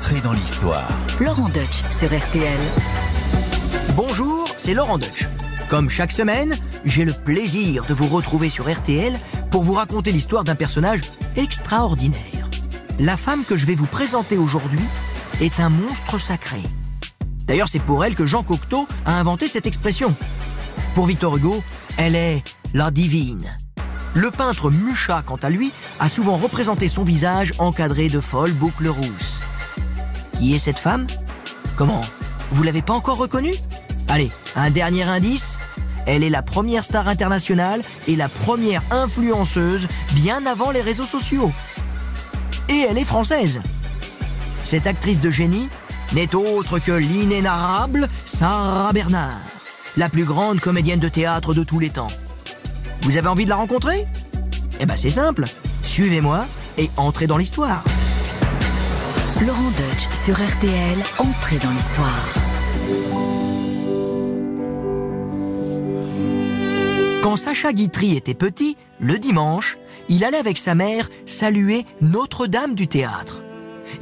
Dans l'histoire. Laurent Deutsch sur RTL. Bonjour, c'est Laurent Deutsch. Comme chaque semaine, j'ai le plaisir de vous retrouver sur RTL pour vous raconter l'histoire d'un personnage extraordinaire. La femme que je vais vous présenter aujourd'hui est un monstre sacré. D'ailleurs, c'est pour elle que Jean Cocteau a inventé cette expression. Pour Victor Hugo, elle est la divine. Le peintre Mucha, quant à lui, a souvent représenté son visage encadré de folles boucles rousses. Qui est cette femme? Comment? Vous l'avez pas encore reconnue? Allez, un dernier indice elle est la première star internationale et la première influenceuse bien avant les réseaux sociaux. Et elle est française. Cette actrice de génie n'est autre que l'inénarrable Sarah Bernard, la plus grande comédienne de théâtre de tous les temps. Vous avez envie de la rencontrer? Eh ben c'est simple, suivez-moi et entrez dans l'histoire. Laurent Deutsch sur RTL, entrez dans l'histoire. Quand Sacha Guitry était petit, le dimanche, il allait avec sa mère saluer Notre-Dame du théâtre.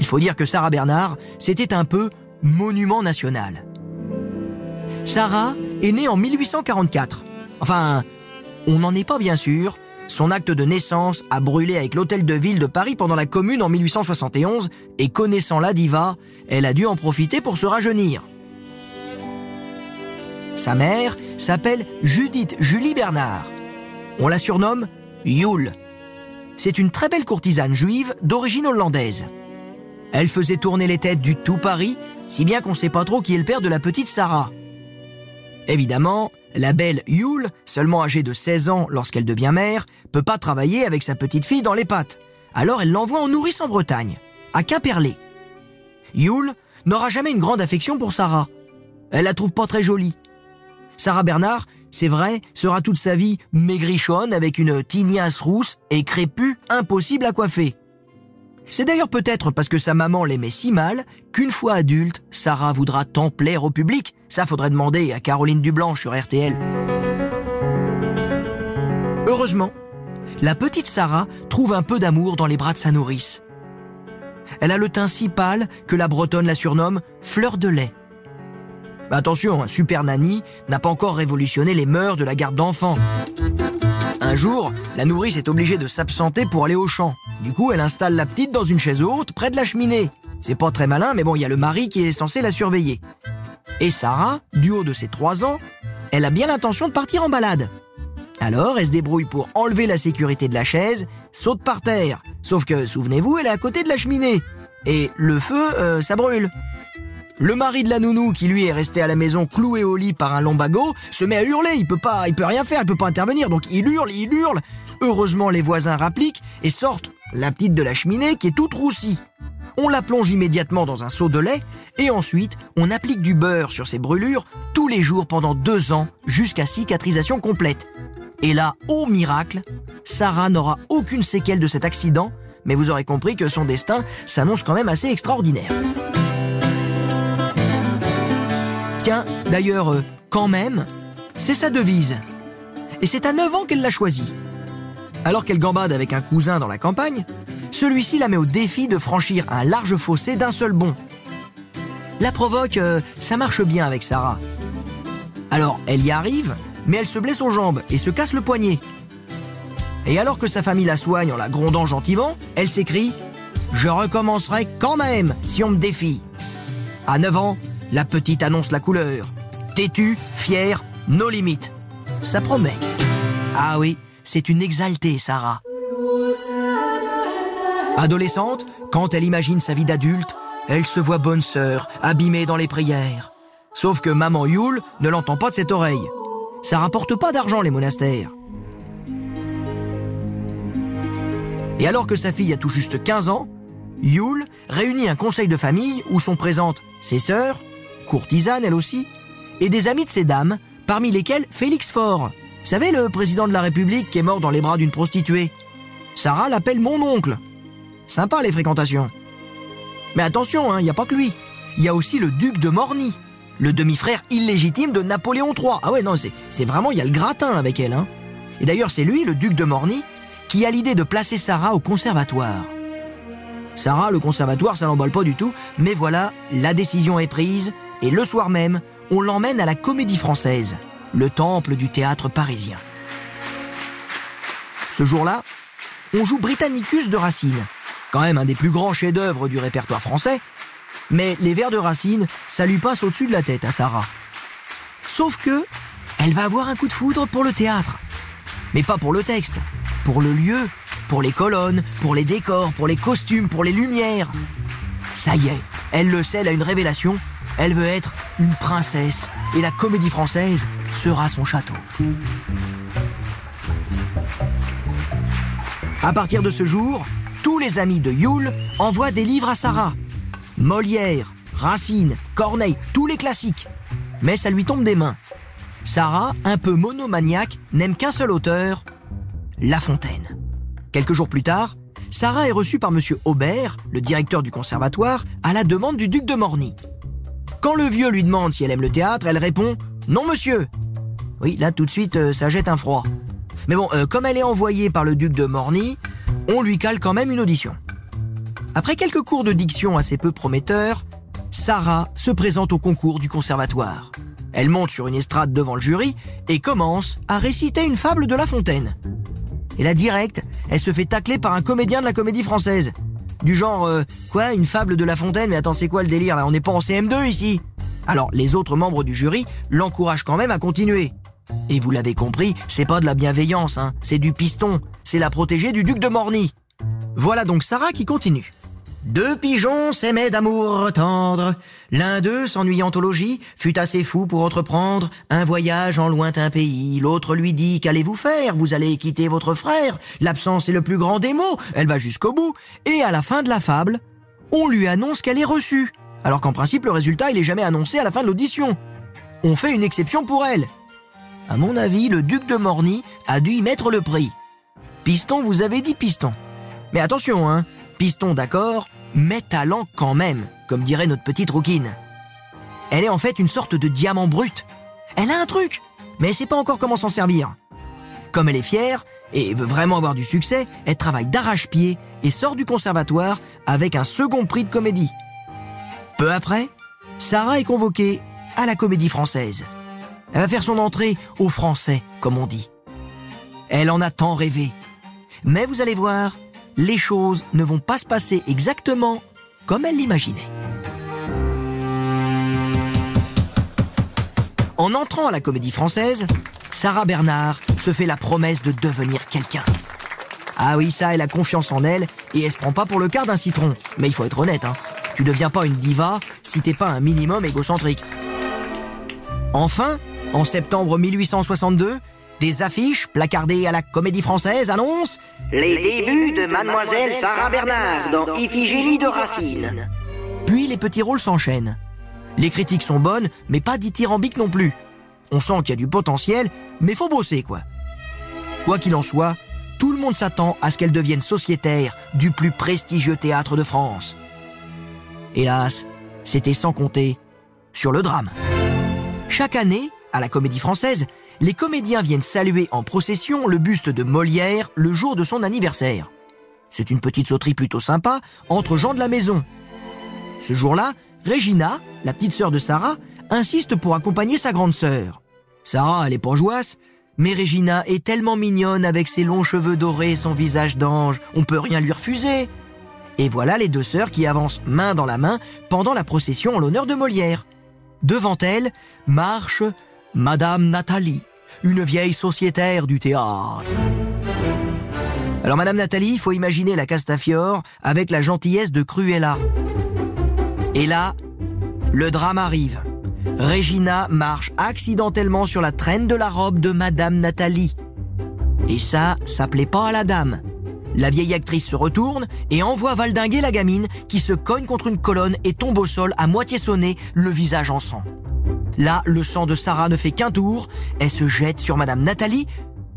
Il faut dire que Sarah Bernard, c'était un peu monument national. Sarah est née en 1844. Enfin, on n'en est pas bien sûr. Son acte de naissance a brûlé avec l'hôtel de ville de Paris pendant la Commune en 1871 et connaissant la diva, elle a dû en profiter pour se rajeunir. Sa mère s'appelle Judith Julie Bernard. On la surnomme Yule. C'est une très belle courtisane juive d'origine hollandaise. Elle faisait tourner les têtes du tout Paris, si bien qu'on ne sait pas trop qui est le père de la petite Sarah. Évidemment, la belle Yule, seulement âgée de 16 ans lorsqu'elle devient mère, peut pas travailler avec sa petite fille dans les pattes. Alors elle l'envoie en nourrice en Bretagne, à Quimperlé. Yule n'aura jamais une grande affection pour Sarah. Elle la trouve pas très jolie. Sarah Bernard, c'est vrai, sera toute sa vie maigrichonne avec une tignasse rousse et crépue impossible à coiffer. C'est d'ailleurs peut-être parce que sa maman l'aimait si mal qu'une fois adulte, Sarah voudra tant plaire au public. Ça faudrait demander à Caroline Dublanche sur RTL. Heureusement, la petite Sarah trouve un peu d'amour dans les bras de sa nourrice. Elle a le teint si pâle que la bretonne la surnomme fleur de lait. Attention, un super nanny n'a pas encore révolutionné les mœurs de la garde d'enfants. Un jour, la nourrice est obligée de s'absenter pour aller au champ. Du coup, elle installe la petite dans une chaise haute près de la cheminée. C'est pas très malin, mais bon, il y a le mari qui est censé la surveiller. Et Sarah, du haut de ses trois ans, elle a bien l'intention de partir en balade. Alors, elle se débrouille pour enlever la sécurité de la chaise, saute par terre. Sauf que, souvenez-vous, elle est à côté de la cheminée. Et le feu, euh, ça brûle. Le mari de la nounou, qui lui est resté à la maison cloué au lit par un lombago, se met à hurler. Il peut pas, il peut rien faire, il peut pas intervenir. Donc il hurle, il hurle. Heureusement, les voisins rappliquent et sortent la petite de la cheminée qui est toute roussie. On la plonge immédiatement dans un seau de lait et ensuite on applique du beurre sur ses brûlures tous les jours pendant deux ans jusqu'à cicatrisation complète. Et là, au miracle, Sarah n'aura aucune séquelle de cet accident, mais vous aurez compris que son destin s'annonce quand même assez extraordinaire. Tiens, d'ailleurs, euh, quand même, c'est sa devise. Et c'est à 9 ans qu'elle l'a choisie. Alors qu'elle gambade avec un cousin dans la campagne, celui-ci la met au défi de franchir un large fossé d'un seul bond. La provoque, euh, ça marche bien avec Sarah. Alors, elle y arrive, mais elle se blesse aux jambes et se casse le poignet. Et alors que sa famille la soigne en la grondant gentiment, elle s'écrie ⁇ Je recommencerai quand même si on me défie !⁇ À 9 ans, la petite annonce la couleur. Têtue, fière, nos limites. Ça promet. Ah oui, c'est une exaltée, Sarah. Adolescente, quand elle imagine sa vie d'adulte, elle se voit bonne sœur, abîmée dans les prières. Sauf que maman Yule ne l'entend pas de cette oreille. Ça rapporte pas d'argent les monastères. Et alors que sa fille a tout juste 15 ans, Yule réunit un conseil de famille où sont présentes ses sœurs, courtisanes elle aussi, et des amis de ces dames, parmi lesquelles Félix Faure. Vous savez, le président de la République qui est mort dans les bras d'une prostituée. Sarah l'appelle mon oncle. Sympa les fréquentations. Mais attention, il hein, n'y a pas que lui. Il y a aussi le duc de Morny, le demi-frère illégitime de Napoléon III. Ah ouais, non, c'est vraiment, il y a le gratin avec elle. Hein. Et d'ailleurs, c'est lui, le duc de Morny, qui a l'idée de placer Sarah au conservatoire. Sarah, le conservatoire, ça l'emballe pas du tout, mais voilà, la décision est prise, et le soir même, on l'emmène à la Comédie Française, le temple du théâtre parisien. Ce jour-là, on joue Britannicus de Racine, quand même un des plus grands chefs-d'œuvre du répertoire français, mais les vers de Racine, ça lui passe au-dessus de la tête à Sarah. Sauf que, elle va avoir un coup de foudre pour le théâtre. Mais pas pour le texte, pour le lieu, pour les colonnes, pour les décors, pour les costumes, pour les lumières. Ça y est, elle le sait, elle a une révélation. Elle veut être une princesse et la comédie française sera son château. À partir de ce jour, tous les amis de Yule envoient des livres à Sarah. Molière, Racine, Corneille, tous les classiques. Mais ça lui tombe des mains. Sarah, un peu monomaniaque, n'aime qu'un seul auteur, La Fontaine. Quelques jours plus tard, Sarah est reçue par M. Aubert, le directeur du conservatoire, à la demande du duc de Morny. Quand le vieux lui demande si elle aime le théâtre, elle répond Non, monsieur. Oui, là tout de suite, euh, ça jette un froid. Mais bon, euh, comme elle est envoyée par le duc de Morny, on lui cale quand même une audition. Après quelques cours de diction assez peu prometteurs, Sarah se présente au concours du conservatoire. Elle monte sur une estrade devant le jury et commence à réciter une fable de La Fontaine. Et là, direct, elle se fait tacler par un comédien de la comédie française. Du genre, euh, quoi, une fable de La Fontaine Mais attends, c'est quoi le délire là On n'est pas en CM2 ici? Alors, les autres membres du jury l'encouragent quand même à continuer. Et vous l'avez compris, c'est pas de la bienveillance, hein, c'est du piston. C'est la protégée du duc de Morny. Voilà donc Sarah qui continue. Deux pigeons s'aimaient d'amour tendre. L'un d'eux, s'ennuyant au logis, fut assez fou pour entreprendre un voyage en lointain pays. L'autre lui dit Qu'allez-vous faire? Vous allez quitter votre frère. L'absence est le plus grand des. Elle va jusqu'au bout. Et à la fin de la fable, on lui annonce qu'elle est reçue. Alors qu'en principe, le résultat, il est jamais annoncé à la fin de l'audition. On fait une exception pour elle. À mon avis, le duc de Morny a dû y mettre le prix. Piston, vous avez dit piston. Mais attention, hein, piston d'accord, mais talent quand même, comme dirait notre petite rouquine. Elle est en fait une sorte de diamant brut. Elle a un truc, mais elle sait pas encore comment s'en servir. Comme elle est fière et veut vraiment avoir du succès, elle travaille d'arrache-pied et sort du conservatoire avec un second prix de comédie. Peu après, Sarah est convoquée à la comédie française. Elle va faire son entrée au français, comme on dit. Elle en a tant rêvé. Mais vous allez voir, les choses ne vont pas se passer exactement comme elle l'imaginait. En entrant à la comédie française, Sarah Bernard se fait la promesse de devenir quelqu'un. Ah oui, ça, elle a confiance en elle et elle se prend pas pour le quart d'un citron. Mais il faut être honnête, hein. Tu deviens pas une diva si t'es pas un minimum égocentrique. Enfin, en septembre 1862, des affiches placardées à la Comédie Française annoncent Les débuts de Mademoiselle Sarah Bernard dans Iphigénie de Racine. Puis les petits rôles s'enchaînent. Les critiques sont bonnes, mais pas dithyrambiques non plus. On sent qu'il y a du potentiel, mais faut bosser quoi. Quoi qu'il en soit, tout le monde s'attend à ce qu'elle devienne sociétaire du plus prestigieux théâtre de France. Hélas, c'était sans compter sur le drame. Chaque année, à la Comédie Française, les comédiens viennent saluer en procession le buste de Molière le jour de son anniversaire. C'est une petite sauterie plutôt sympa entre gens de la maison. Ce jour-là, Regina, la petite sœur de Sarah, insiste pour accompagner sa grande sœur. Sarah, elle est jouasse, mais Regina est tellement mignonne avec ses longs cheveux dorés son visage d'ange, on peut rien lui refuser. Et voilà les deux sœurs qui avancent main dans la main pendant la procession en l'honneur de Molière. Devant elles marche Madame Nathalie, une vieille sociétaire du théâtre. Alors Madame Nathalie, il faut imaginer la Castafiore avec la gentillesse de Cruella. Et là, le drame arrive. Regina marche accidentellement sur la traîne de la robe de Madame Nathalie. Et ça, ça plaît pas à la dame. La vieille actrice se retourne et envoie valdinguer la gamine qui se cogne contre une colonne et tombe au sol à moitié sonné, le visage en sang. Là, le sang de Sarah ne fait qu'un tour, elle se jette sur Madame Nathalie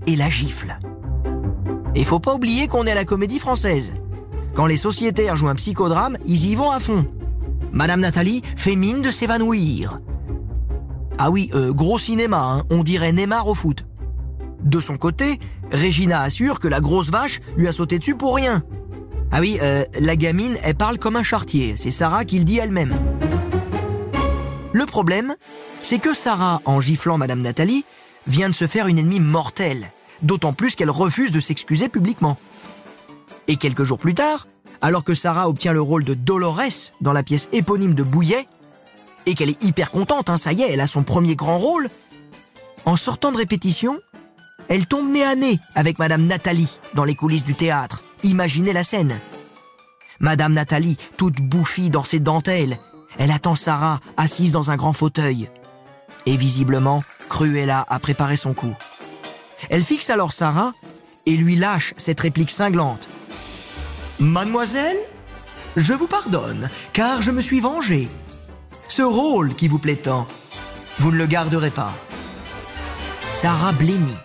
et la gifle. Et faut pas oublier qu'on est à la comédie française. Quand les sociétaires jouent un psychodrame, ils y vont à fond. Madame Nathalie fait mine de s'évanouir. Ah oui, euh, gros cinéma, hein, on dirait Neymar au foot. De son côté, Regina assure que la grosse vache lui a sauté dessus pour rien. Ah oui, euh, la gamine, elle parle comme un chartier. C'est Sarah qui le dit elle-même. Le problème, c'est que Sarah, en giflant Madame Nathalie, vient de se faire une ennemie mortelle. D'autant plus qu'elle refuse de s'excuser publiquement. Et quelques jours plus tard, alors que Sarah obtient le rôle de Dolores dans la pièce éponyme de Bouillet, et qu'elle est hyper contente, hein, ça y est, elle a son premier grand rôle, en sortant de répétition, elle tombe nez à nez avec Madame Nathalie dans les coulisses du théâtre. Imaginez la scène. Madame Nathalie, toute bouffie dans ses dentelles, elle attend Sarah assise dans un grand fauteuil. Et visiblement, Cruella a préparé son coup. Elle fixe alors Sarah et lui lâche cette réplique cinglante. Mademoiselle, je vous pardonne, car je me suis vengé. Ce rôle qui vous plaît tant, vous ne le garderez pas. Sarah blêmit.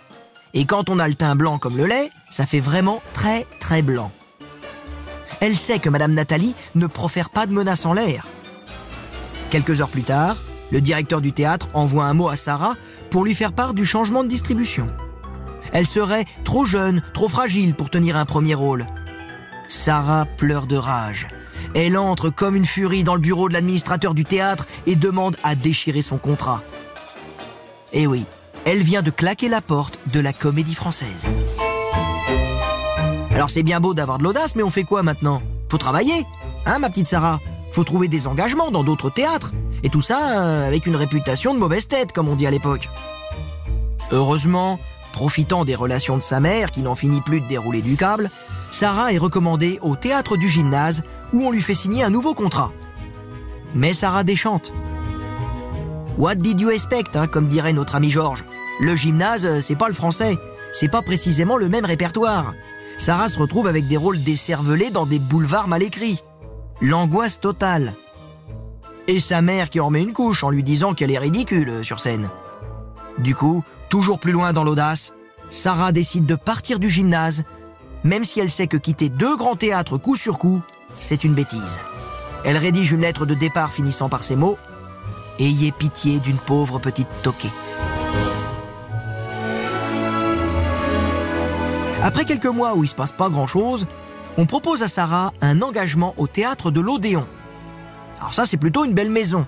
Et quand on a le teint blanc comme le lait, ça fait vraiment très très blanc. Elle sait que Madame Nathalie ne profère pas de menaces en l'air. Quelques heures plus tard, le directeur du théâtre envoie un mot à Sarah pour lui faire part du changement de distribution. Elle serait trop jeune, trop fragile pour tenir un premier rôle. Sarah pleure de rage. Elle entre comme une furie dans le bureau de l'administrateur du théâtre et demande à déchirer son contrat. Eh oui, elle vient de claquer la porte de la comédie française. Alors c'est bien beau d'avoir de l'audace, mais on fait quoi maintenant? Faut travailler, hein ma petite Sarah? Faut trouver des engagements dans d'autres théâtres. Et tout ça euh, avec une réputation de mauvaise tête, comme on dit à l'époque. Heureusement, profitant des relations de sa mère, qui n'en finit plus de dérouler du câble, Sarah est recommandée au théâtre du gymnase, où on lui fait signer un nouveau contrat. Mais Sarah déchante. What did you expect, hein, comme dirait notre ami Georges le gymnase, euh, c'est pas le français. C'est pas précisément le même répertoire. Sarah se retrouve avec des rôles décervelés dans des boulevards mal écrits. L'angoisse totale. Et sa mère qui en met une couche en lui disant qu'elle est ridicule euh, sur scène. Du coup, toujours plus loin dans l'audace, Sarah décide de partir du gymnase, même si elle sait que quitter deux grands théâtres coup sur coup, c'est une bêtise. Elle rédige une lettre de départ finissant par ces mots Ayez pitié d'une pauvre petite toquée. Après quelques mois où il se passe pas grand-chose, on propose à Sarah un engagement au théâtre de l'Odéon. Alors ça, c'est plutôt une belle maison.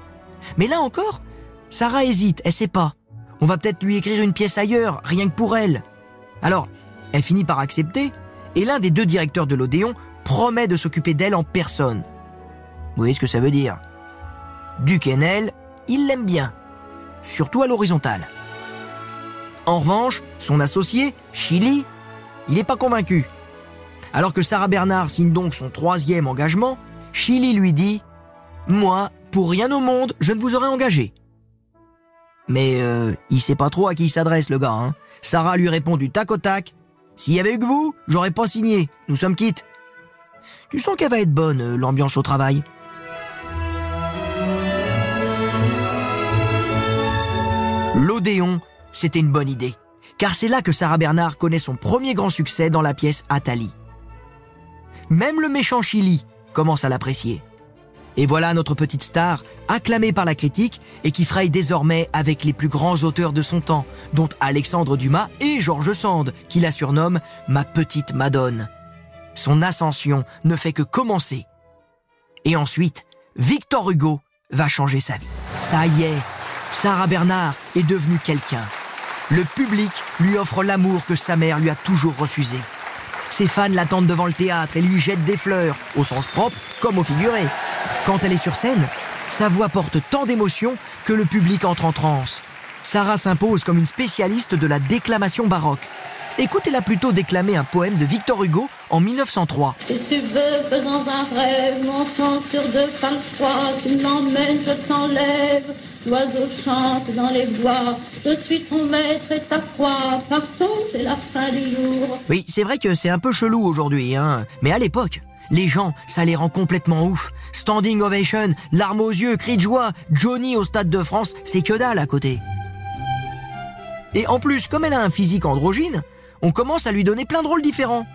Mais là encore, Sarah hésite, elle sait pas. On va peut-être lui écrire une pièce ailleurs, rien que pour elle. Alors, elle finit par accepter, et l'un des deux directeurs de l'Odéon promet de s'occuper d'elle en personne. Vous voyez ce que ça veut dire? Duquesnel, il l'aime bien, surtout à l'horizontale. En revanche, son associé, Chili, il n'est pas convaincu. Alors que Sarah Bernard signe donc son troisième engagement, Chili lui dit ⁇ Moi, pour rien au monde, je ne vous aurais engagé. ⁇ Mais euh, il sait pas trop à qui il s'adresse le gars. Hein. Sarah lui répond du tac au tac ⁇ S'il y avait eu que vous, j'aurais pas signé, nous sommes quittes. Tu sens qu'elle va être bonne, euh, l'ambiance au travail. L'Odéon, c'était une bonne idée car c'est là que Sarah Bernard connaît son premier grand succès dans la pièce Atali. Même le méchant Chili commence à l'apprécier. Et voilà notre petite star, acclamée par la critique et qui fraye désormais avec les plus grands auteurs de son temps, dont Alexandre Dumas et Georges Sand, qui la surnomme ma petite Madone. Son ascension ne fait que commencer. Et ensuite, Victor Hugo va changer sa vie. Ça y est, Sarah Bernard est devenue quelqu'un. Le public lui offre l'amour que sa mère lui a toujours refusé. Ses fans l'attendent devant le théâtre et lui jettent des fleurs, au sens propre comme au figuré. Quand elle est sur scène, sa voix porte tant d'émotion que le public entre en transe. Sarah s'impose comme une spécialiste de la déclamation baroque. Écoutez-la plutôt déclamer un poème de Victor Hugo en 1903. Si tu veux, faisant un rêve, mon sang sur deux femmes froides, tu m'emmènes, je t'enlève. L'oiseau chante dans les bois, je suis ton maître et ta proie, partons, c'est la fin du jour. Oui, c'est vrai que c'est un peu chelou aujourd'hui, hein. Mais à l'époque, les gens, ça les rend complètement ouf. Standing ovation, larmes aux yeux, cris de joie, Johnny au Stade de France, c'est que dalle à côté. Et en plus, comme elle a un physique androgyne, on commence à lui donner plein de rôles différents.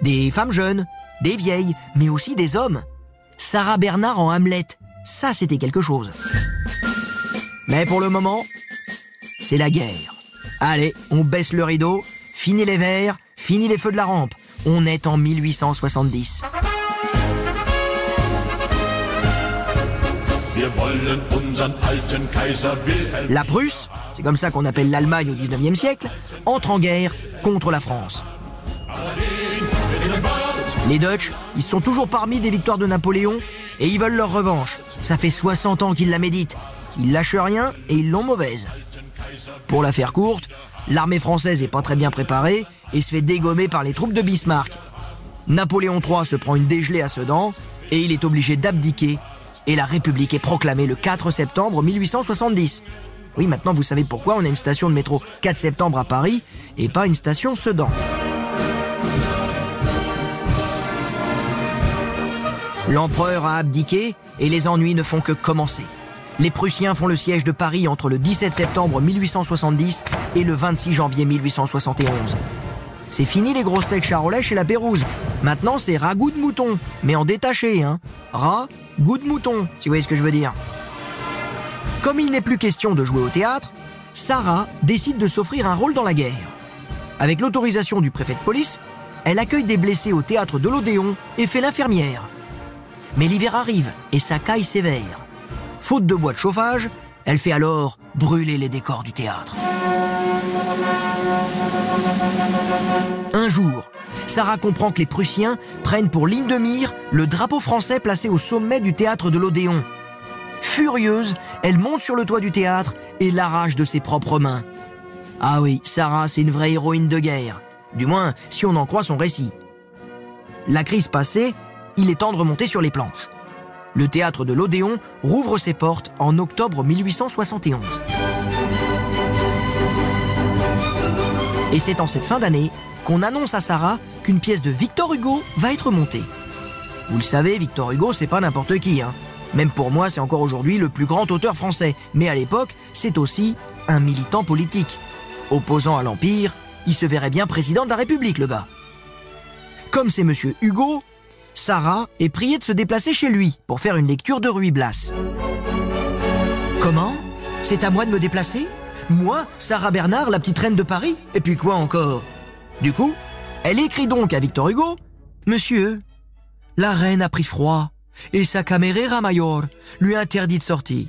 Des femmes jeunes, des vieilles, mais aussi des hommes. Sarah Bernard en Hamlet, ça c'était quelque chose. Mais pour le moment, c'est la guerre. Allez, on baisse le rideau, fini les verres, fini les feux de la rampe. On est en 1870. La Prusse, c'est comme ça qu'on appelle l'Allemagne au 19e siècle, entre en guerre contre la France. Les Dutch, ils sont toujours parmi des victoires de Napoléon et ils veulent leur revanche. Ça fait 60 ans qu'ils la méditent. Ils lâchent rien et ils l'ont mauvaise. Pour la faire courte, l'armée française est pas très bien préparée et se fait dégommer par les troupes de Bismarck. Napoléon III se prend une dégelée à Sedan et il est obligé d'abdiquer et la République est proclamée le 4 septembre 1870. Oui, maintenant vous savez pourquoi on a une station de métro 4 septembre à Paris et pas une station Sedan. L'empereur a abdiqué et les ennuis ne font que commencer. Les Prussiens font le siège de Paris entre le 17 septembre 1870 et le 26 janvier 1871. C'est fini les gros steaks charolais chez la Pérouse. Maintenant, c'est ragoût de mouton, mais en détaché, hein. Rat, goût de mouton, si vous voyez ce que je veux dire. Comme il n'est plus question de jouer au théâtre, Sarah décide de s'offrir un rôle dans la guerre. Avec l'autorisation du préfet de police, elle accueille des blessés au théâtre de l'Odéon et fait l'infirmière. Mais l'hiver arrive et sa caille sévère. Faute de bois de chauffage, elle fait alors brûler les décors du théâtre. Un jour, Sarah comprend que les Prussiens prennent pour ligne de mire le drapeau français placé au sommet du théâtre de l'Odéon. Furieuse, elle monte sur le toit du théâtre et l'arrache de ses propres mains. Ah oui, Sarah, c'est une vraie héroïne de guerre. Du moins, si on en croit son récit. La crise passée, il est temps de remonter sur les planches. Le théâtre de l'Odéon rouvre ses portes en octobre 1871. Et c'est en cette fin d'année qu'on annonce à Sarah qu'une pièce de Victor Hugo va être montée. Vous le savez, Victor Hugo, c'est pas n'importe qui. Hein. Même pour moi, c'est encore aujourd'hui le plus grand auteur français. Mais à l'époque, c'est aussi un militant politique. Opposant à l'Empire, il se verrait bien président de la République, le gars. Comme c'est monsieur Hugo, Sarah est priée de se déplacer chez lui pour faire une lecture de Ruy Blas. Comment? C'est à moi de me déplacer? Moi, Sarah Bernard, la petite reine de Paris? Et puis quoi encore? Du coup, elle écrit donc à Victor Hugo Monsieur, la reine a pris froid et sa caméra mayor lui interdit de sortir.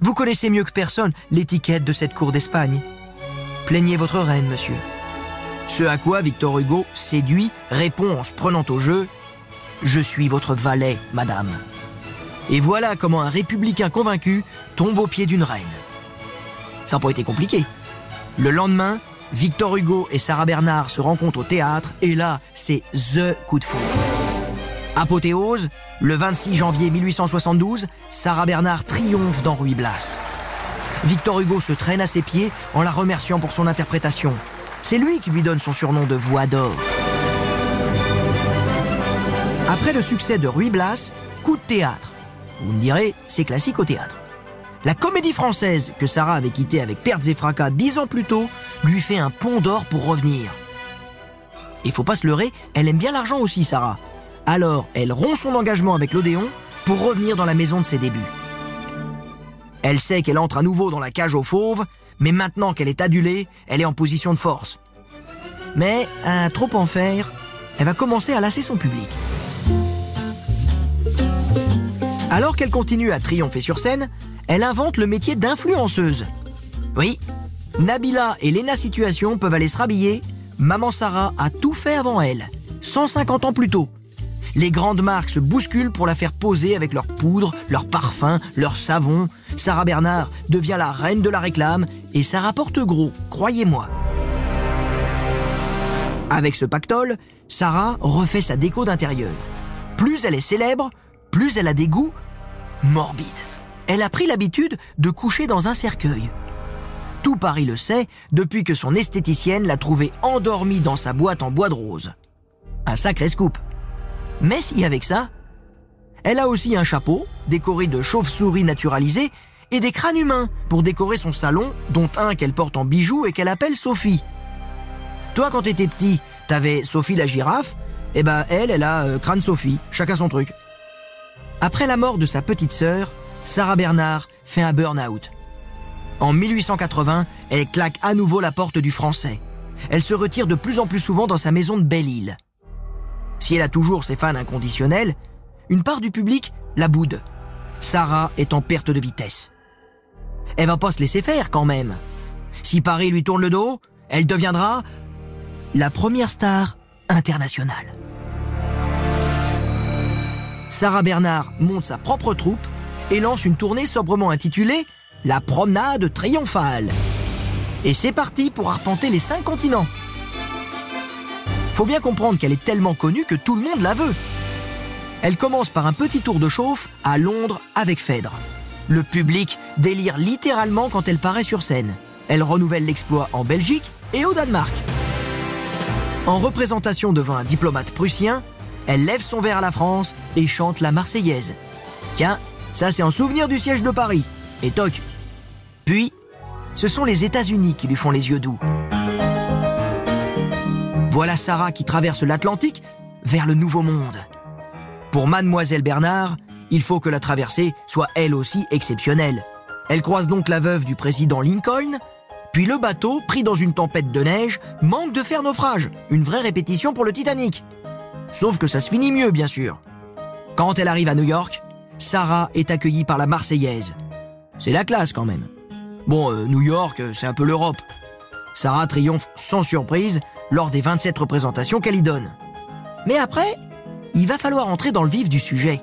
Vous connaissez mieux que personne l'étiquette de cette cour d'Espagne. Plaignez votre reine, monsieur. Ce à quoi Victor Hugo, séduit, répond en se prenant au jeu Je suis votre valet, madame. Et voilà comment un républicain convaincu tombe aux pieds d'une reine. Ça n'a pas été compliqué. Le lendemain, Victor Hugo et Sarah Bernard se rencontrent au théâtre et là, c'est THE coup de foudre. Apothéose, le 26 janvier 1872, Sarah Bernard triomphe dans Ruy Blas. Victor Hugo se traîne à ses pieds en la remerciant pour son interprétation. C'est lui qui lui donne son surnom de voix d'or. Après le succès de Ruy Blas, coup de théâtre. Vous me direz, c'est classique au théâtre. La comédie française que Sarah avait quittée avec pertes et fracas dix ans plus tôt lui fait un pont d'or pour revenir. Il faut pas se leurrer, elle aime bien l'argent aussi, Sarah. Alors, elle rompt son engagement avec l'Odéon pour revenir dans la maison de ses débuts. Elle sait qu'elle entre à nouveau dans la cage aux fauves, mais maintenant qu'elle est adulée, elle est en position de force. Mais, à trop en faire, elle va commencer à lasser son public. Alors qu'elle continue à triompher sur scène, elle invente le métier d'influenceuse. Oui, Nabila et Lena Situation peuvent aller se rhabiller. Maman Sarah a tout fait avant elle, 150 ans plus tôt. Les grandes marques se bousculent pour la faire poser avec leurs poudres, leurs parfums, leurs savons. Sarah Bernard devient la reine de la réclame et ça rapporte gros, croyez-moi. Avec ce pactole, Sarah refait sa déco d'intérieur. Plus elle est célèbre, plus elle a des goûts morbides. Elle a pris l'habitude de coucher dans un cercueil. Tout Paris le sait depuis que son esthéticienne l'a trouvée endormie dans sa boîte en bois de rose. Un sacré scoop. Mais si avec ça, elle a aussi un chapeau décoré de chauves-souris naturalisées et des crânes humains pour décorer son salon, dont un qu'elle porte en bijoux et qu'elle appelle Sophie. Toi, quand t'étais petit, t'avais Sophie la girafe, et ben elle, elle a euh, crâne Sophie, chacun son truc. Après la mort de sa petite sœur, Sarah Bernard fait un burn-out. En 1880, elle claque à nouveau la porte du français. Elle se retire de plus en plus souvent dans sa maison de Belle-Île. Si elle a toujours ses fans inconditionnels, une part du public la boude. Sarah est en perte de vitesse. Elle va pas se laisser faire quand même. Si Paris lui tourne le dos, elle deviendra la première star internationale. Sarah Bernard monte sa propre troupe et lance une tournée sobrement intitulée La promenade triomphale. Et c'est parti pour arpenter les cinq continents. Faut bien comprendre qu'elle est tellement connue que tout le monde la veut. Elle commence par un petit tour de chauffe à Londres avec Phèdre. Le public délire littéralement quand elle paraît sur scène. Elle renouvelle l'exploit en Belgique et au Danemark. En représentation devant un diplomate prussien, elle lève son verre à la France et chante la Marseillaise. Tiens, ça c'est en souvenir du siège de Paris. Et toc. Puis, ce sont les États-Unis qui lui font les yeux doux. Voilà Sarah qui traverse l'Atlantique vers le Nouveau Monde. Pour Mademoiselle Bernard, il faut que la traversée soit elle aussi exceptionnelle. Elle croise donc la veuve du président Lincoln, puis le bateau, pris dans une tempête de neige, manque de faire naufrage. Une vraie répétition pour le Titanic. Sauf que ça se finit mieux, bien sûr. Quand elle arrive à New York, Sarah est accueillie par la Marseillaise. C'est la classe quand même. Bon, euh, New York, euh, c'est un peu l'Europe. Sarah triomphe sans surprise lors des 27 représentations qu'elle y donne. Mais après, il va falloir entrer dans le vif du sujet.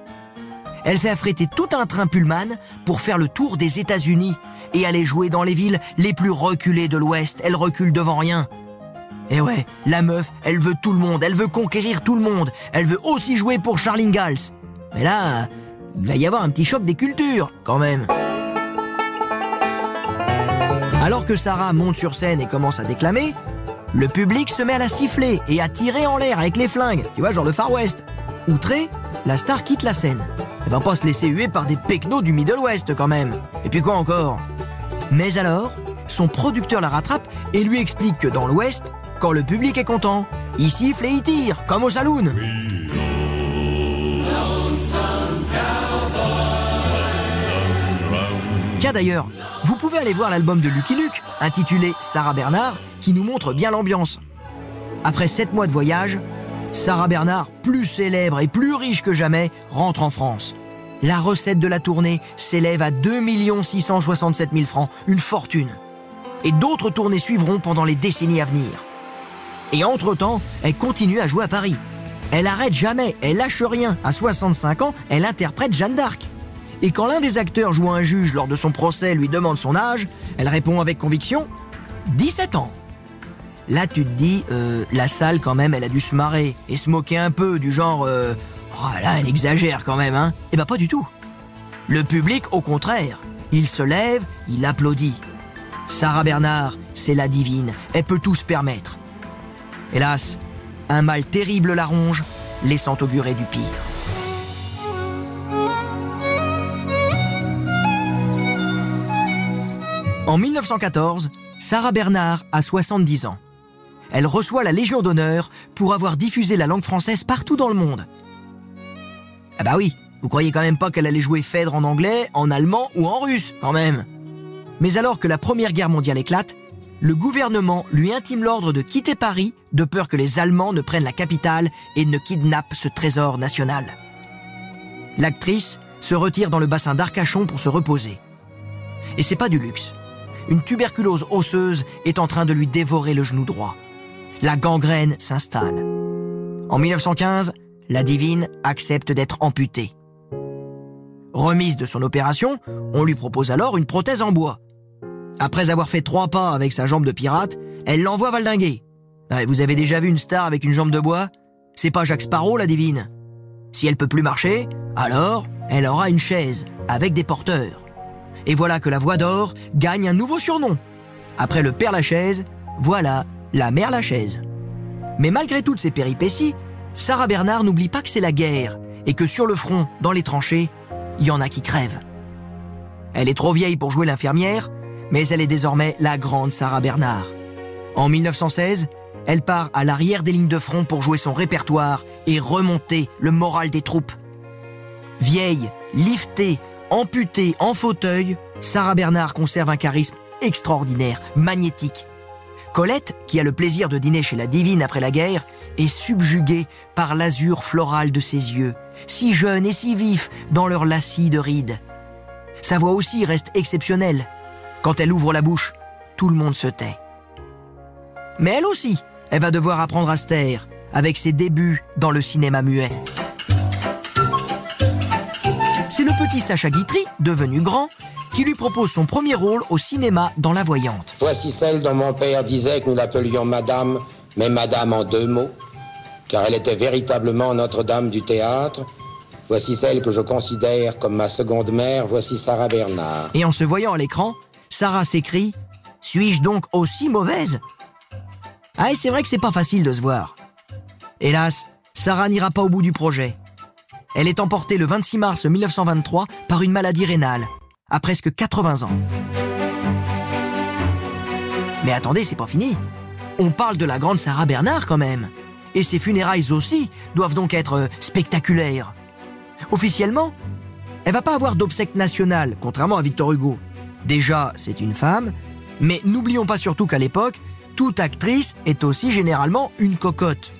Elle fait affréter tout un train Pullman pour faire le tour des États-Unis et aller jouer dans les villes les plus reculées de l'Ouest. Elle recule devant rien. Et eh ouais, la meuf, elle veut tout le monde, elle veut conquérir tout le monde, elle veut aussi jouer pour Charlie Gals. Mais là, il va y avoir un petit choc des cultures, quand même. Alors que Sarah monte sur scène et commence à déclamer, le public se met à la siffler et à tirer en l'air avec les flingues, tu vois, genre le Far West. Outré, la star quitte la scène. Elle va pas se laisser huer par des pecnos du Middle West, quand même. Et puis quoi encore? Mais alors, son producteur la rattrape et lui explique que dans l'Ouest, quand le public est content. Il siffle et il tire, comme au saloon. Tiens d'ailleurs, vous pouvez aller voir l'album de Lucky Luke, intitulé Sarah Bernard, qui nous montre bien l'ambiance. Après sept mois de voyage, Sarah Bernard, plus célèbre et plus riche que jamais, rentre en France. La recette de la tournée s'élève à 2 667 000 francs, une fortune. Et d'autres tournées suivront pendant les décennies à venir. Et entre-temps, elle continue à jouer à Paris. Elle arrête jamais, elle lâche rien. À 65 ans, elle interprète Jeanne d'Arc. Et quand l'un des acteurs jouant un juge lors de son procès lui demande son âge, elle répond avec conviction 17 ans. Là, tu te dis, euh, la salle, quand même, elle a dû se marrer et se moquer un peu, du genre, euh, oh là, elle exagère quand même, hein. Eh ben, pas du tout. Le public, au contraire, il se lève, il applaudit. Sarah Bernard, c'est la divine, elle peut tout se permettre. Hélas, un mal terrible la ronge, laissant augurer du pire. En 1914, Sarah Bernard a 70 ans. Elle reçoit la Légion d'honneur pour avoir diffusé la langue française partout dans le monde. Ah bah oui, vous croyez quand même pas qu'elle allait jouer Phèdre en anglais, en allemand ou en russe, quand même. Mais alors que la Première Guerre mondiale éclate, le gouvernement lui intime l'ordre de quitter Paris de peur que les Allemands ne prennent la capitale et ne kidnappent ce trésor national. L'actrice se retire dans le bassin d'Arcachon pour se reposer. Et c'est pas du luxe. Une tuberculose osseuse est en train de lui dévorer le genou droit. La gangrène s'installe. En 1915, la divine accepte d'être amputée. Remise de son opération, on lui propose alors une prothèse en bois. Après avoir fait trois pas avec sa jambe de pirate, elle l'envoie valdinguer. Vous avez déjà vu une star avec une jambe de bois? C'est pas Jacques Sparrow, la divine. Si elle peut plus marcher, alors elle aura une chaise avec des porteurs. Et voilà que la voix d'or gagne un nouveau surnom. Après le père Lachaise, voilà la mère Lachaise. Mais malgré toutes ces péripéties, Sarah Bernard n'oublie pas que c'est la guerre et que sur le front, dans les tranchées, il y en a qui crèvent. Elle est trop vieille pour jouer l'infirmière, mais elle est désormais la grande Sarah Bernard. En 1916, elle part à l'arrière des lignes de front pour jouer son répertoire et remonter le moral des troupes. Vieille, liftée, amputée, en fauteuil, Sarah Bernard conserve un charisme extraordinaire, magnétique. Colette, qui a le plaisir de dîner chez la divine après la guerre, est subjuguée par l'azur floral de ses yeux, si jeunes et si vifs dans leur lacis de rides. Sa voix aussi reste exceptionnelle. Quand elle ouvre la bouche, tout le monde se tait. Mais elle aussi, elle va devoir apprendre à se taire avec ses débuts dans le cinéma muet. C'est le petit Sacha Guitry, devenu grand, qui lui propose son premier rôle au cinéma dans La Voyante. Voici celle dont mon père disait que nous l'appelions Madame, mais Madame en deux mots, car elle était véritablement Notre-Dame du théâtre. Voici celle que je considère comme ma seconde mère, voici Sarah Bernard. Et en se voyant à l'écran, Sarah s'écrie Suis-je donc aussi mauvaise? Ah, et c'est vrai que c'est pas facile de se voir. Hélas, Sarah n'ira pas au bout du projet. Elle est emportée le 26 mars 1923 par une maladie rénale, à presque 80 ans. Mais attendez, c'est pas fini. On parle de la grande Sarah Bernard quand même. Et ses funérailles aussi doivent donc être euh, spectaculaires. Officiellement, elle va pas avoir d'obsèque nationale, contrairement à Victor Hugo. Déjà, c'est une femme, mais n'oublions pas surtout qu'à l'époque, toute actrice est aussi généralement une cocotte.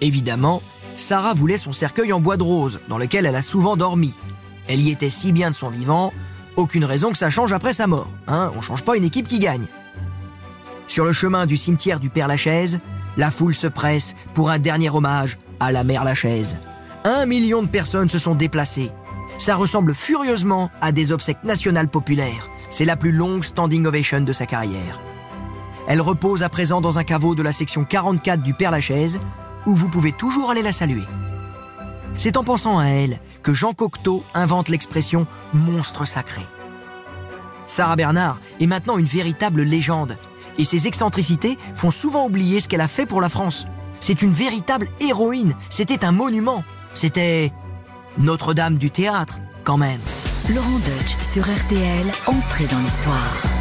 Évidemment, Sarah voulait son cercueil en bois de rose, dans lequel elle a souvent dormi. Elle y était si bien de son vivant, aucune raison que ça change après sa mort. Hein, on change pas une équipe qui gagne. Sur le chemin du cimetière du Père Lachaise, la foule se presse pour un dernier hommage à la mère Lachaise. Un million de personnes se sont déplacées. Ça ressemble furieusement à des obsèques nationales populaires. C'est la plus longue standing ovation de sa carrière. Elle repose à présent dans un caveau de la section 44 du Père Lachaise, où vous pouvez toujours aller la saluer. C'est en pensant à elle que Jean Cocteau invente l'expression monstre sacré. Sarah Bernard est maintenant une véritable légende, et ses excentricités font souvent oublier ce qu'elle a fait pour la France. C'est une véritable héroïne, c'était un monument, c'était Notre-Dame du théâtre, quand même. Laurent Deutsch sur RTL, entrée dans l'histoire.